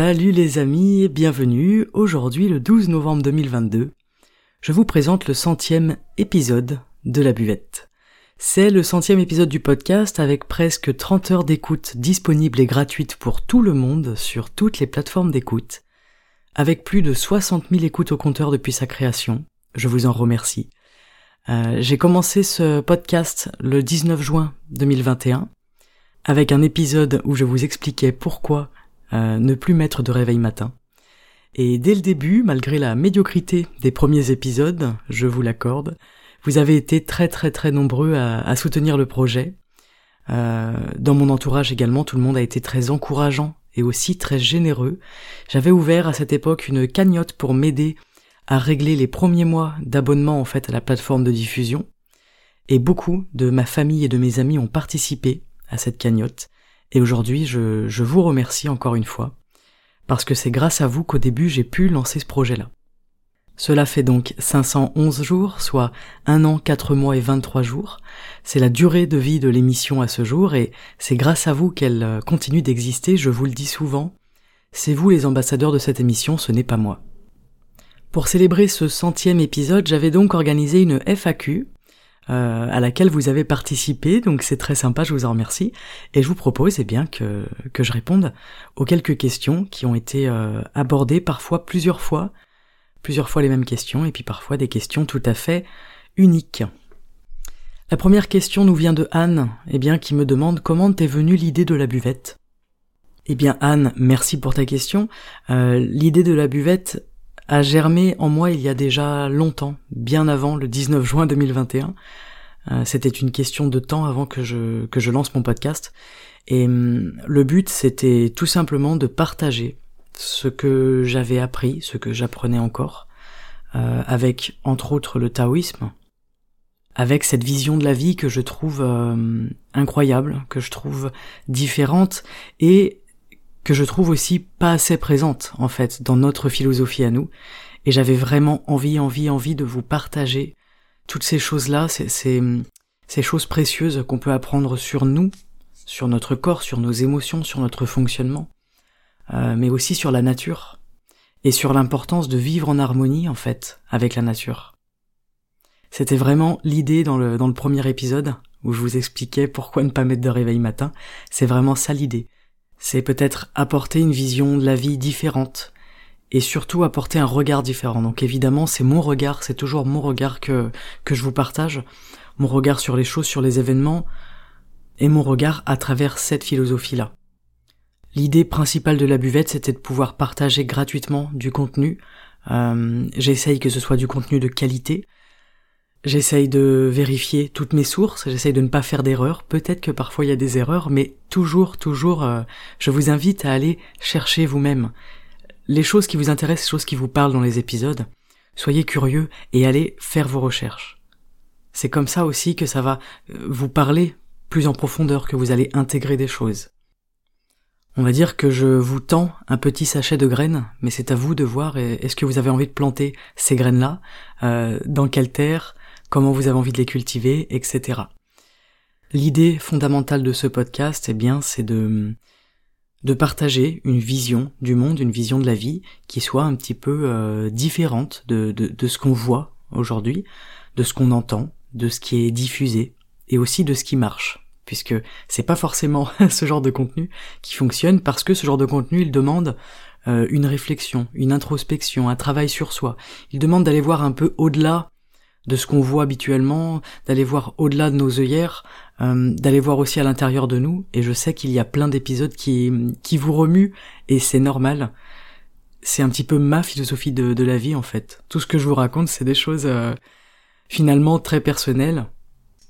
Salut les amis et bienvenue. Aujourd'hui le 12 novembre 2022, je vous présente le centième épisode de la buvette. C'est le centième épisode du podcast avec presque 30 heures d'écoute disponibles et gratuites pour tout le monde sur toutes les plateformes d'écoute, avec plus de 60 000 écoutes au compteur depuis sa création. Je vous en remercie. Euh, j'ai commencé ce podcast le 19 juin 2021 avec un épisode où je vous expliquais pourquoi ne plus mettre de réveil matin. Et dès le début, malgré la médiocrité des premiers épisodes, je vous l'accorde, vous avez été très très très nombreux à, soutenir le projet. Euh, dans mon entourage également, tout le monde a été très encourageant et aussi très généreux. J'avais ouvert à cette époque une cagnotte pour m'aider à régler les premiers mois d'abonnement en fait à la plateforme de diffusion. Et beaucoup de ma famille et de mes amis ont participé à cette cagnotte. Et aujourd'hui, je, vous remercie encore une fois, parce que c'est grâce à vous qu'au début j'ai pu lancer ce projet-là. Cela fait donc 511 jours, soit 1 an, 4 mois et 23 jours. C'est la durée de vie de l'émission à ce jour et c'est grâce à vous qu'elle euh, continue d'exister, je vous le dis souvent. C'est vous les ambassadeurs de cette émission, ce n'est pas moi. Pour célébrer ce centième épisode, j'avais donc organisé une FAQ, euh, à laquelle vous avez participé, donc c'est très sympa, je vous en remercie. Et je vous propose eh bien que, que je réponde aux quelques questions qui ont été euh, abordées parfois plusieurs fois, plusieurs fois les mêmes questions, et puis parfois des questions tout à fait uniques. La première question nous vient de Anne, eh bien, qui me demande comment t'est venue l'idée de la buvette? Eh bien Anne, merci pour ta question. Euh, l'idée de la buvette a germé en moi il y a déjà longtemps, bien avant le 19 juin 2021. Euh, c'était une question de temps avant que je, que je lance mon podcast. Et hum, le but, c'était tout simplement de partager ce que j'avais appris, ce que j'apprenais encore, euh, avec entre autres le taoïsme, avec cette vision de la vie que je trouve euh, incroyable, que je trouve différente et que je trouve aussi pas assez présente en fait dans notre philosophie à nous. Et j'avais vraiment envie, envie, envie de vous partager toutes ces choses-là, ces, ces, choses précieuses qu'on peut apprendre sur nous, sur notre corps, sur nos émotions, sur notre fonctionnement, euh, mais aussi sur la nature et sur l'importance de vivre en harmonie en fait avec la nature. C'était vraiment l'idée dans le, dans le premier épisode où je vous expliquais pourquoi ne pas mettre de réveil matin. C'est vraiment ça l'idée c'est peut-être apporter une vision de la vie différente et surtout apporter un regard différent. Donc évidemment, c'est mon regard, c'est toujours mon regard que que je vous partage, mon regard sur les choses, sur les événements et mon regard à travers cette philosophie-là. L'idée principale de la buvette, c'était de pouvoir partager gratuitement du contenu. Euh, J'essaye que ce soit du contenu de qualité, J'essaye de vérifier toutes mes sources, j'essaye de ne pas faire d'erreurs, peut-être que parfois il y a des erreurs, mais toujours, toujours, euh, je vous invite à aller chercher vous-même les choses qui vous intéressent, les choses qui vous parlent dans les épisodes. Soyez curieux et allez faire vos recherches. C'est comme ça aussi que ça va euh, vous parler plus en profondeur, que vous allez intégrer des choses. On va dire que je vous tends un petit sachet de graines, mais c'est à vous de voir est-ce que vous avez envie de planter ces graines-là, euh, dans quelle terre, comment vous avez envie de les cultiver, etc. L'idée fondamentale de ce podcast, eh bien, c'est de, de partager une vision du monde, une vision de la vie qui soit un petit peu euh, différente de, de, de ce qu'on voit aujourd'hui, de ce qu'on entend, de ce qui est diffusé et aussi de ce qui marche puisque c'est pas forcément ce genre de contenu qui fonctionne parce que ce genre de contenu il demande euh, une réflexion, une introspection, un travail sur soi. Il demande d'aller voir un peu au-delà de ce qu'on voit habituellement, d'aller voir au-delà de nos œillères, euh, d'aller voir aussi à l'intérieur de nous. Et je sais qu'il y a plein d'épisodes qui, qui vous remuent, et c'est normal. C'est un petit peu ma philosophie de, de, la vie en fait. Tout ce que je vous raconte, c'est des choses euh, finalement très personnelles,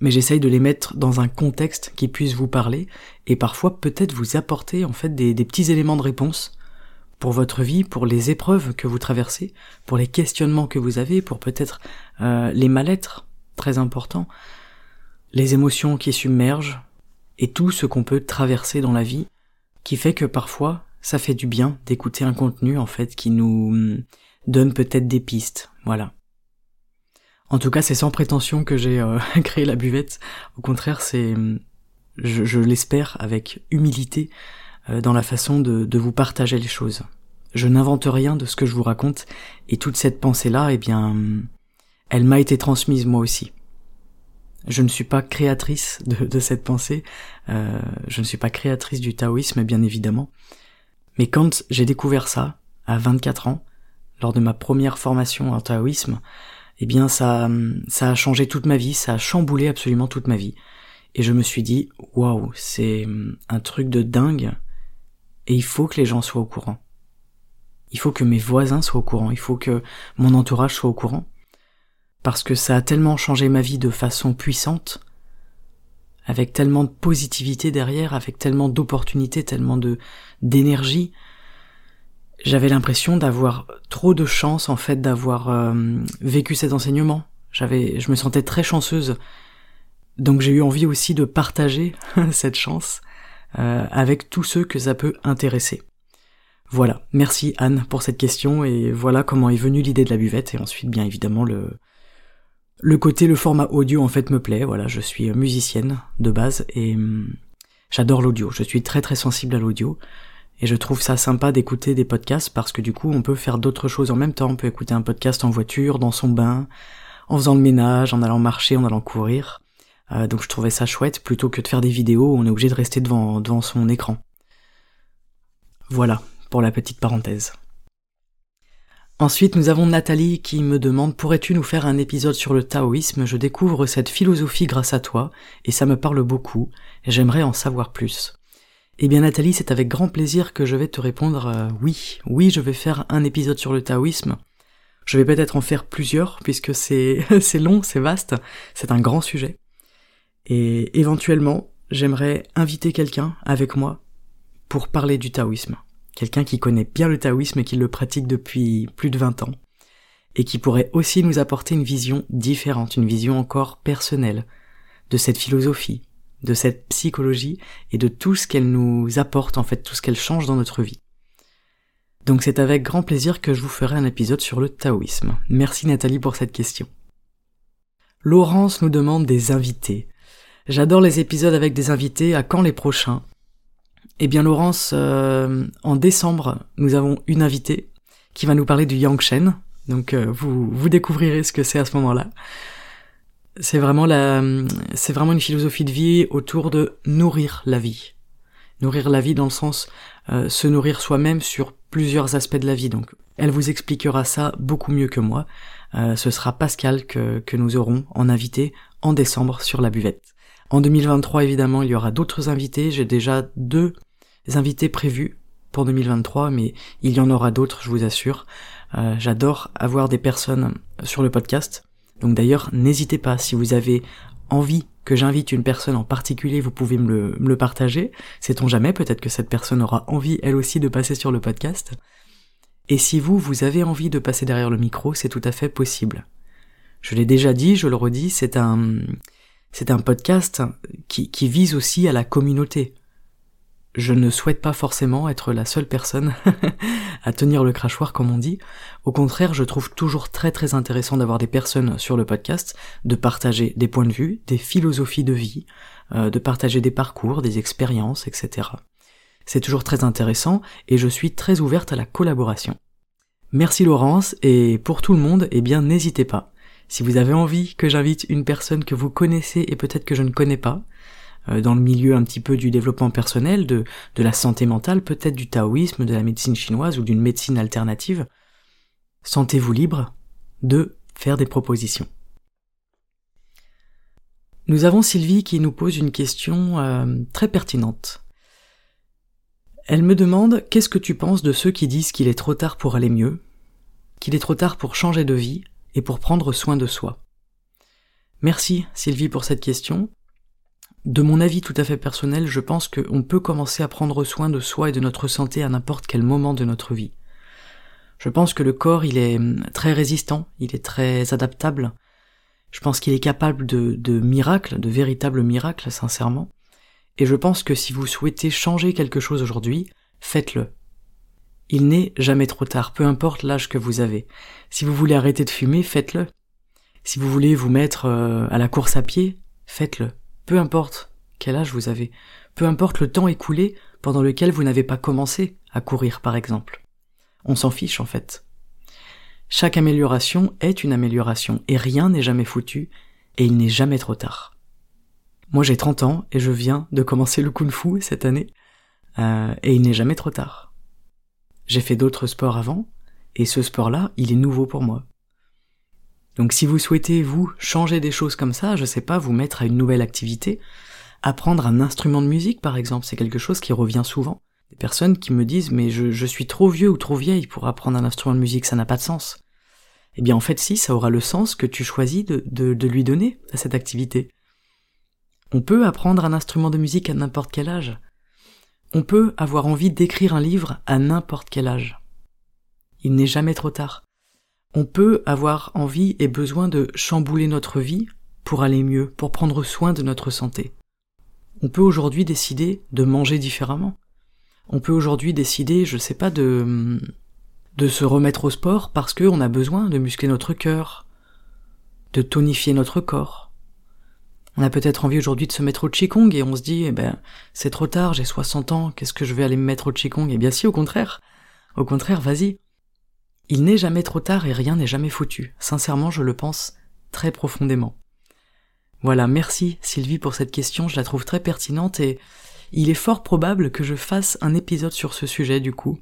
mais j'essaye de les mettre dans un contexte qui puisse vous parler et parfois peut-être vous apporter en fait des, petits éléments de réponse pour votre vie, pour les épreuves que vous traversez, pour les questionnements que vous avez, pour peut-être euh, les mal-être très importants, les émotions qui submergent et tout ce qu'on peut traverser dans la vie qui fait que parfois ça fait du bien d'écouter un contenu en fait qui nous hum, donne peut-être des pistes, voilà. En tout cas, c'est sans prétention que j'ai euh, créé la buvette. Au contraire, c'est, je, l'espère, avec humilité dans la façon de, de, vous partager les choses. Je n'invente rien de ce que je vous raconte, et toute cette pensée-là, eh bien, elle m'a été transmise moi aussi. Je ne suis pas créatrice de, de cette pensée, euh, je ne suis pas créatrice du taoïsme, bien évidemment. Mais quand j'ai découvert ça, à 24 ans, lors de ma première formation en taoïsme, eh bien ça, ça a changé toute ma vie, ça a chamboulé absolument toute ma vie. Et je me suis dit, waouh, c'est un truc de dingue, et il faut que les gens soient au courant. Il faut que mes voisins soient au courant, il faut que mon entourage soit au courant, parce que ça a tellement changé ma vie de façon puissante, avec tellement de positivité derrière, avec tellement d'opportunités, tellement de d'énergie, j'avais l'impression d'avoir trop de chance en fait d'avoir euh, vécu cet enseignement. J'avais, je me sentais très chanceuse. Donc j'ai eu envie aussi de partager cette chance euh, avec tous ceux que ça peut intéresser. Voilà, merci Anne pour cette question et voilà comment est venue l'idée de la buvette et ensuite bien évidemment le le côté le format audio en fait me plaît. Voilà, je suis musicienne de base et hum, j'adore l'audio. Je suis très très sensible à l'audio. Et je trouve ça sympa d'écouter des podcasts parce que du coup on peut faire d'autres choses en même temps. On peut écouter un podcast en voiture, dans son bain, en faisant le ménage, en allant marcher, en allant courir. Euh, donc je trouvais ça chouette plutôt que de faire des vidéos où on est obligé de rester devant, son écran. Voilà pour la petite parenthèse. Ensuite, nous avons Nathalie qui me demande pourrais-tu nous faire un épisode sur le taoïsme? Je découvre cette philosophie grâce à toi et ça me parle beaucoup j'aimerais en savoir plus. Eh bien Nathalie, c'est avec grand plaisir que je vais te répondre euh, oui, oui, je vais faire un épisode sur le taoïsme. Je vais peut-être en faire plusieurs puisque c'est long, c'est vaste, c'est un grand sujet. Et éventuellement, j'aimerais inviter quelqu'un avec moi pour parler du taoïsme. Quelqu'un qui connaît bien le taoïsme et qui le pratique depuis plus de 20 ans. Et qui pourrait aussi nous apporter une vision différente, une vision encore personnelle de cette philosophie, de cette psychologie et de tout ce qu'elle nous apporte, en fait, tout ce qu'elle change dans notre vie. Donc c'est avec grand plaisir que je vous ferai un épisode sur le taoïsme. Merci Nathalie pour cette question. Laurence nous demande des invités. J'adore les épisodes avec des invités, à quand les prochains? Eh bien Laurence, euh, en décembre, nous avons une invitée qui va nous parler du Yangshen, donc euh, vous, vous découvrirez ce que c'est à ce moment-là. C'est vraiment la, c'est vraiment une philosophie de vie autour de nourrir la vie. Nourrir la vie dans le sens euh, se nourrir soi-même sur plusieurs aspects de la vie. Donc, elle vous expliquera ça beaucoup mieux que moi. Euh, ce sera Pascal que, que nous aurons en invité en décembre sur la buvette. En 2023, évidemment, il y aura d'autres invités. J'ai déjà deux invités prévus pour 2023, mais il y en aura d'autres, je vous assure. Euh, J'adore avoir des personnes sur le podcast donc d'ailleurs, n'hésitez pas, si vous avez envie que j'invite une personne en particulier, vous pouvez me le, partager. Sait-on jamais, peut-être que cette personne aura envie elle aussi de passer sur le podcast. Et si vous, vous avez envie de passer derrière le micro, c'est tout à fait possible. Je l'ai déjà dit, je le redis, c'est un, c'est un podcast qui, vise aussi à la communauté je ne souhaite pas forcément être la seule personne à tenir le crachoir comme on dit. Au contraire, je trouve toujours très très intéressant d'avoir des personnes sur le podcast, de partager des points de vue, des philosophies de vie, euh, de partager des parcours, des expériences, etc. C'est toujours très intéressant et je suis très ouverte à la collaboration. Merci Laurence et pour tout le monde, eh bien n'hésitez pas. Si vous avez envie que j'invite une personne que vous connaissez et peut-être que je ne connais pas, euh, dans le milieu un petit peu du développement personnel, de, de la santé mentale, peut-être du taoïsme, de la médecine chinoise ou d'une médecine alternative, sentez-vous libre de faire des propositions. Nous avons Sylvie qui nous pose une question euh, très pertinente. Elle me demande qu'est-ce que tu penses de ceux qui disent qu'il est trop tard pour aller mieux, qu'il est trop tard pour changer de vie et pour prendre soin de soi. Merci Sylvie pour cette question. De mon avis tout à fait personnel, je pense qu'on peut commencer à prendre soin de soi et de notre santé à n'importe quel moment de notre vie. Je pense que le corps, il est hum, très résistant, il est très adaptable. Je pense qu'il est capable de, de miracles, de véritables miracles, sincèrement. Et je pense que si vous souhaitez changer quelque chose aujourd'hui, faites-le. Il n'est jamais trop tard, peu importe l'âge que vous avez. Si vous voulez arrêter de fumer, faites-le. Si vous voulez vous mettre euh, à la course à pied, faites-le. Peu importe quel âge vous avez. Peu importe le temps écoulé pendant lequel vous n'avez pas commencé à courir, par exemple. On s'en fiche, en fait. Chaque amélioration est une amélioration, et rien n'est jamais foutu, et il n'est jamais trop tard. Moi j'ai 30 ans, et je viens de commencer le kung fu cette année, euh, et il n'est jamais trop tard. J'ai fait d'autres sports avant, et ce sport-là, il est nouveau pour moi. Donc si vous souhaitez, vous, changer des choses comme ça, je sais pas, vous mettre à une nouvelle activité, apprendre un instrument de musique par exemple, c'est quelque chose qui revient souvent. Des personnes qui me disent mais je, suis trop vieux ou trop vieille pour apprendre un instrument de musique, ça n'a pas de sens. Eh bien en fait si, ça aura le sens que tu choisis de, de lui donner à cette activité. On peut apprendre un instrument de musique à n'importe quel âge. On peut avoir envie d'écrire un livre à n'importe quel âge. Il n'est jamais trop tard. On peut avoir envie et besoin de chambouler notre vie pour aller mieux, pour prendre soin de notre santé. On peut aujourd'hui décider de manger différemment. On peut aujourd'hui décider, je sais pas, de, de se remettre au sport parce qu'on a besoin de muscler notre cœur, de tonifier notre corps. On a peut-être envie aujourd'hui de se mettre au Qigong et on se dit, eh ben, c'est trop tard, j'ai 60 ans, qu'est-ce que je vais aller me mettre au Qigong? Eh bien si, au contraire. Au contraire, vas-y. Il n'est jamais trop tard et rien n'est jamais foutu. Sincèrement, je le pense très profondément. Voilà, merci Sylvie pour cette question, je la trouve très pertinente et il est fort probable que je fasse un épisode sur ce sujet du coup,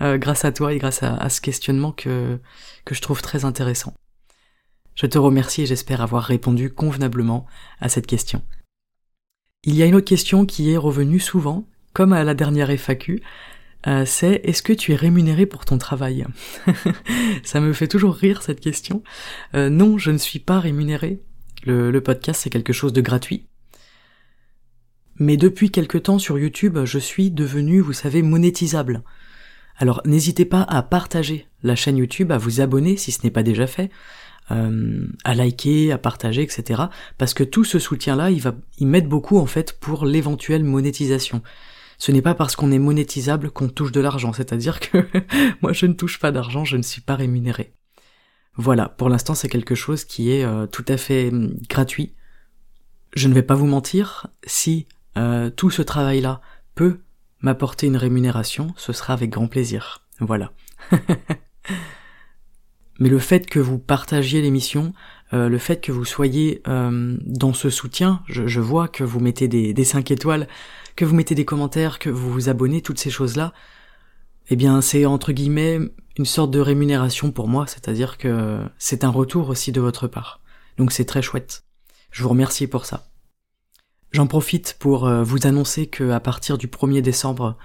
euh, grâce à toi et grâce à, ce questionnement que, que je trouve très intéressant. Je te remercie et j'espère avoir répondu convenablement à cette question. Il y a une autre question qui est revenue souvent, comme à la dernière FAQ, euh, c'est est-ce que tu es rémunéré pour ton travail? Ça me fait toujours rire cette question. Euh, non, je ne suis pas rémunéré. Le, le podcast c'est quelque chose de gratuit. Mais depuis quelque temps sur YouTube, je suis devenu, vous savez, monétisable. Alors n'hésitez pas à partager la chaîne YouTube, à vous abonner si ce n'est pas déjà fait, euh, à liker, à partager, etc. Parce que tout ce soutien-là, il va, m'aide beaucoup en fait pour l'éventuelle monétisation. Ce n'est pas parce qu'on est monétisable qu'on touche de l'argent, c'est-à-dire que moi je ne touche pas d'argent, je ne suis pas rémunéré. Voilà, pour l'instant c'est quelque chose qui est euh, tout à fait hum, gratuit. Je ne vais pas vous mentir, si euh, tout ce travail-là peut m'apporter une rémunération, ce sera avec grand plaisir. Voilà. Mais le fait que vous partagiez l'émission, euh, le fait que vous soyez euh, dans ce soutien, je, vois que vous mettez des, des 5 étoiles, que vous mettez des commentaires, que vous vous abonnez, toutes ces choses-là, eh bien c'est entre guillemets une sorte de rémunération pour moi, c'est-à-dire que c'est un retour aussi de votre part. Donc c'est très chouette. Je vous remercie pour ça. J'en profite pour euh, vous annoncer que à partir du 1er décembre,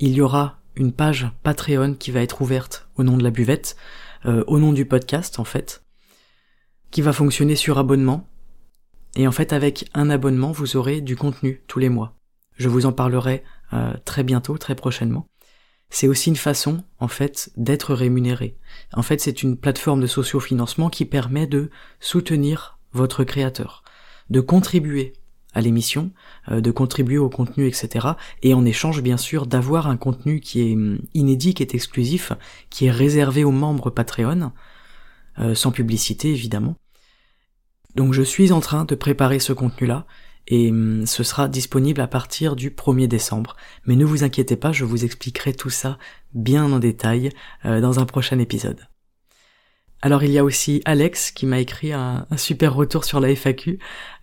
il y aura une page Patreon qui va être ouverte au nom de la buvette. Euh, au nom du podcast en fait, qui va fonctionner sur abonnement. Et en fait avec un abonnement vous aurez du contenu tous les mois. Je vous en parlerai euh, très bientôt, très prochainement. C'est aussi une façon, en fait, d'être rémunéré. En fait, c'est une plateforme de sociofinancement qui permet de soutenir votre créateur, de contribuer à l'émission, euh, de contribuer au contenu, etc. Et en échange, bien sûr, d'avoir un contenu qui est hum, inédit, qui est exclusif, qui est réservé aux membres Patreon, euh, sans publicité évidemment. Donc je suis en train de préparer ce contenu-là, et hum, ce sera disponible à partir du 1er décembre. Mais ne vous inquiétez pas, je vous expliquerai tout ça bien en détail euh, dans un prochain épisode. Alors il y a aussi Alex qui m'a écrit un, super retour sur la FAQ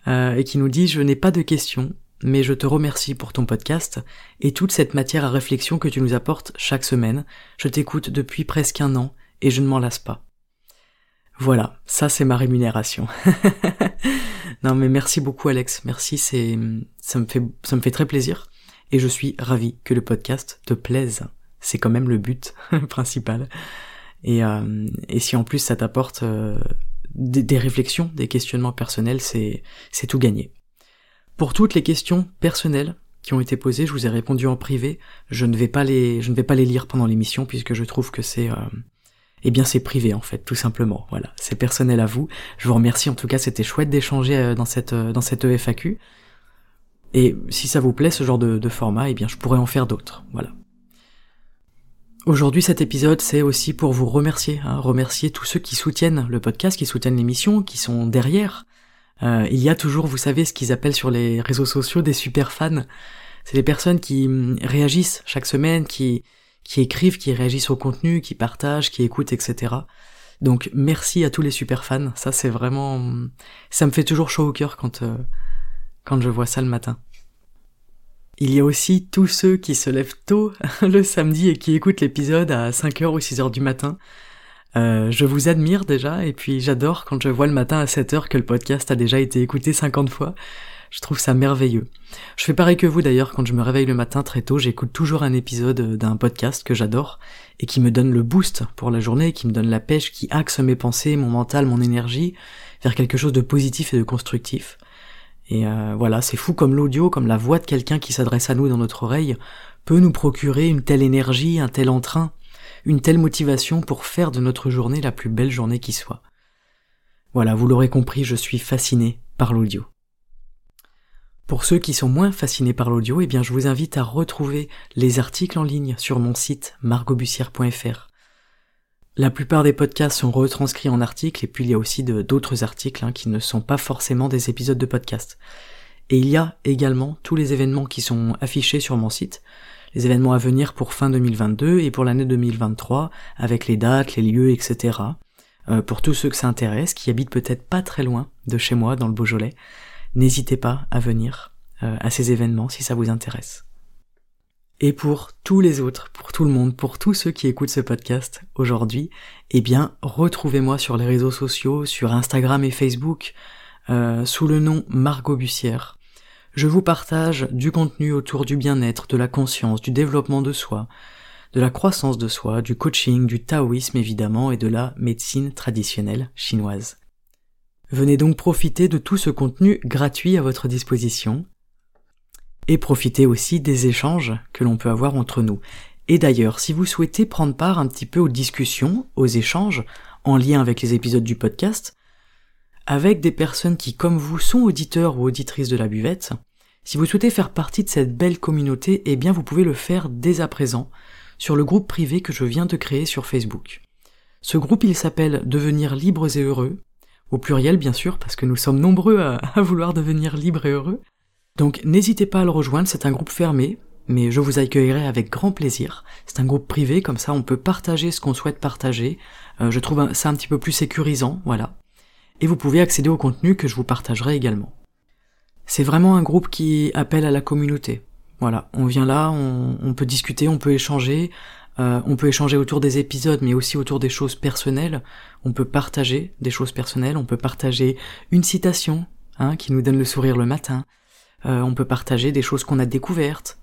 euh, et qui nous dit je n'ai pas de questions, mais je te remercie pour ton podcast et toute cette matière à réflexion que tu nous apportes chaque semaine. Je t'écoute depuis presque un an et je ne m'en lasse pas. Voilà, ça c'est ma rémunération. non mais merci beaucoup Alex, merci, c'est ça me fait ça me fait très plaisir et je suis ravi que le podcast te plaise. C'est quand même le but principal. Et, euh, et si en plus ça t'apporte euh, des, réflexions, des questionnements personnels, c'est tout gagné. Pour toutes les questions personnelles qui ont été posées, je vous ai répondu en privé. Je ne vais pas les je ne vais pas les lire pendant l'émission puisque je trouve que c'est eh bien c'est privé en fait, tout simplement. Voilà, c'est personnel à vous. Je vous remercie en tout cas, c'était chouette d'échanger euh, dans cette euh, dans cette EFAQ. Et si ça vous plaît ce genre de, format, eh bien je pourrais en faire d'autres. Voilà. Aujourd'hui, cet épisode, c'est aussi pour vous remercier, hein, remercier tous ceux qui soutiennent le podcast, qui soutiennent l'émission, qui sont derrière. Euh, il y a toujours, vous savez, ce qu'ils appellent sur les réseaux sociaux des super fans. C'est des personnes qui hum, réagissent chaque semaine, qui qui écrivent, qui réagissent au contenu, qui partagent, qui écoutent, etc. Donc merci à tous les super fans, ça c'est vraiment... ça me fait toujours chaud au cœur quand, euh, quand je vois ça le matin. Il y a aussi tous ceux qui se lèvent tôt le samedi et qui écoutent l'épisode à 5h ou 6h du matin. Euh, je vous admire déjà et puis j'adore quand je vois le matin à 7h que le podcast a déjà été écouté 50 fois. Je trouve ça merveilleux. Je fais pareil que vous d'ailleurs, quand je me réveille le matin très tôt, j'écoute toujours un épisode d'un podcast que j'adore et qui me donne le boost pour la journée, qui me donne la pêche, qui axe mes pensées, mon mental, mon énergie vers quelque chose de positif et de constructif. Et euh, voilà, c'est fou comme l'audio, comme la voix de quelqu'un qui s'adresse à nous dans notre oreille, peut nous procurer une telle énergie, un tel entrain, une telle motivation pour faire de notre journée la plus belle journée qui soit. Voilà, vous l'aurez compris, je suis fasciné par l'audio. Pour ceux qui sont moins fascinés par l'audio, eh bien je vous invite à retrouver les articles en ligne sur mon site margobussière.fr. La plupart des podcasts sont retranscrits en articles et puis il y a aussi d'autres articles hein, qui ne sont pas forcément des épisodes de podcast. Et il y a également tous les événements qui sont affichés sur mon site, les événements à venir pour fin 2022 et pour l'année 2023, avec les dates, les lieux, etc. Euh, pour tous ceux que ça intéresse, qui habitent peut-être pas très loin de chez moi, dans le Beaujolais, n'hésitez pas à venir euh, à ces événements si ça vous intéresse. Et pour tous les autres, pour tout le monde, pour tous ceux qui écoutent ce podcast aujourd'hui, eh bien, retrouvez-moi sur les réseaux sociaux, sur Instagram et Facebook, euh, sous le nom Margot Bussière. Je vous partage du contenu autour du bien-être, de la conscience, du développement de soi, de la croissance de soi, du coaching, du taoïsme évidemment et de la médecine traditionnelle chinoise. Venez donc profiter de tout ce contenu gratuit à votre disposition et profitez aussi des échanges que l'on peut avoir entre nous. Et d'ailleurs, si vous souhaitez prendre part un petit peu aux discussions, aux échanges, en lien avec les épisodes du podcast, avec des personnes qui, comme vous, sont auditeurs ou auditrices de la buvette, si vous souhaitez faire partie de cette belle communauté, eh bien vous pouvez le faire dès à présent sur le groupe privé que je viens de créer sur Facebook. Ce groupe il s'appelle Devenir libres et heureux, au pluriel bien sûr, parce que nous sommes nombreux à, vouloir devenir libres et heureux. Donc n'hésitez pas à le rejoindre, c'est un groupe fermé, mais je vous accueillerai avec grand plaisir. C'est un groupe privé, comme ça on peut partager ce qu'on souhaite partager. Euh, je trouve ça un petit peu plus sécurisant, voilà. Et vous pouvez accéder au contenu que je vous partagerai également. C'est vraiment un groupe qui appelle à la communauté. Voilà, on vient là, on peut discuter, on peut échanger, euh, on peut échanger autour des épisodes, mais aussi autour des choses personnelles. On peut partager des choses personnelles. On peut partager une citation hein, qui nous donne le sourire le matin. Euh, on peut partager des choses qu'on a découvertes.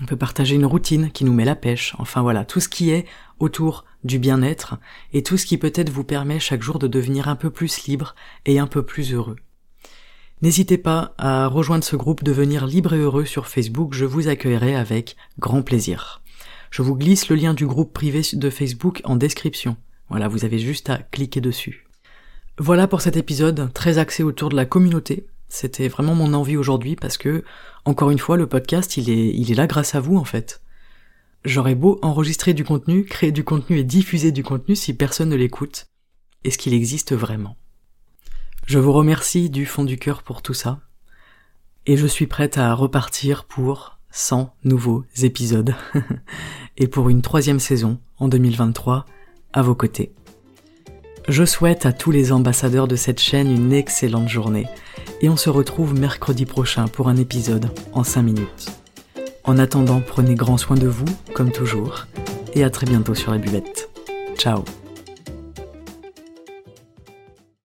On peut partager une routine qui nous met la pêche. Enfin voilà, tout ce qui est autour du bien-être et tout ce qui peut-être vous permet chaque jour de devenir un peu plus libre et un peu plus heureux. N'hésitez pas à rejoindre ce groupe Devenir libre et heureux sur Facebook, je vous accueillerai avec grand plaisir. Je vous glisse le lien du groupe privé de Facebook en description. Voilà, vous avez juste à cliquer dessus. Voilà pour cet épisode très axé autour de la communauté. C'était vraiment mon envie aujourd'hui parce que, encore une fois, le podcast, il est, là grâce à vous en fait. J'aurais beau enregistrer du contenu, créer du contenu et diffuser du contenu si personne ne l'écoute. Est-ce qu'il existe vraiment? Je vous remercie du fond du cœur pour tout ça. Et je suis prête à repartir pour 100 nouveaux épisodes et pour une troisième saison en 2023 à vos côtés. Je souhaite à tous les ambassadeurs de cette chaîne une excellente journée et on se retrouve mercredi prochain pour un épisode en 5 minutes. En attendant, prenez grand soin de vous, comme toujours, et à très bientôt sur la buvette. Ciao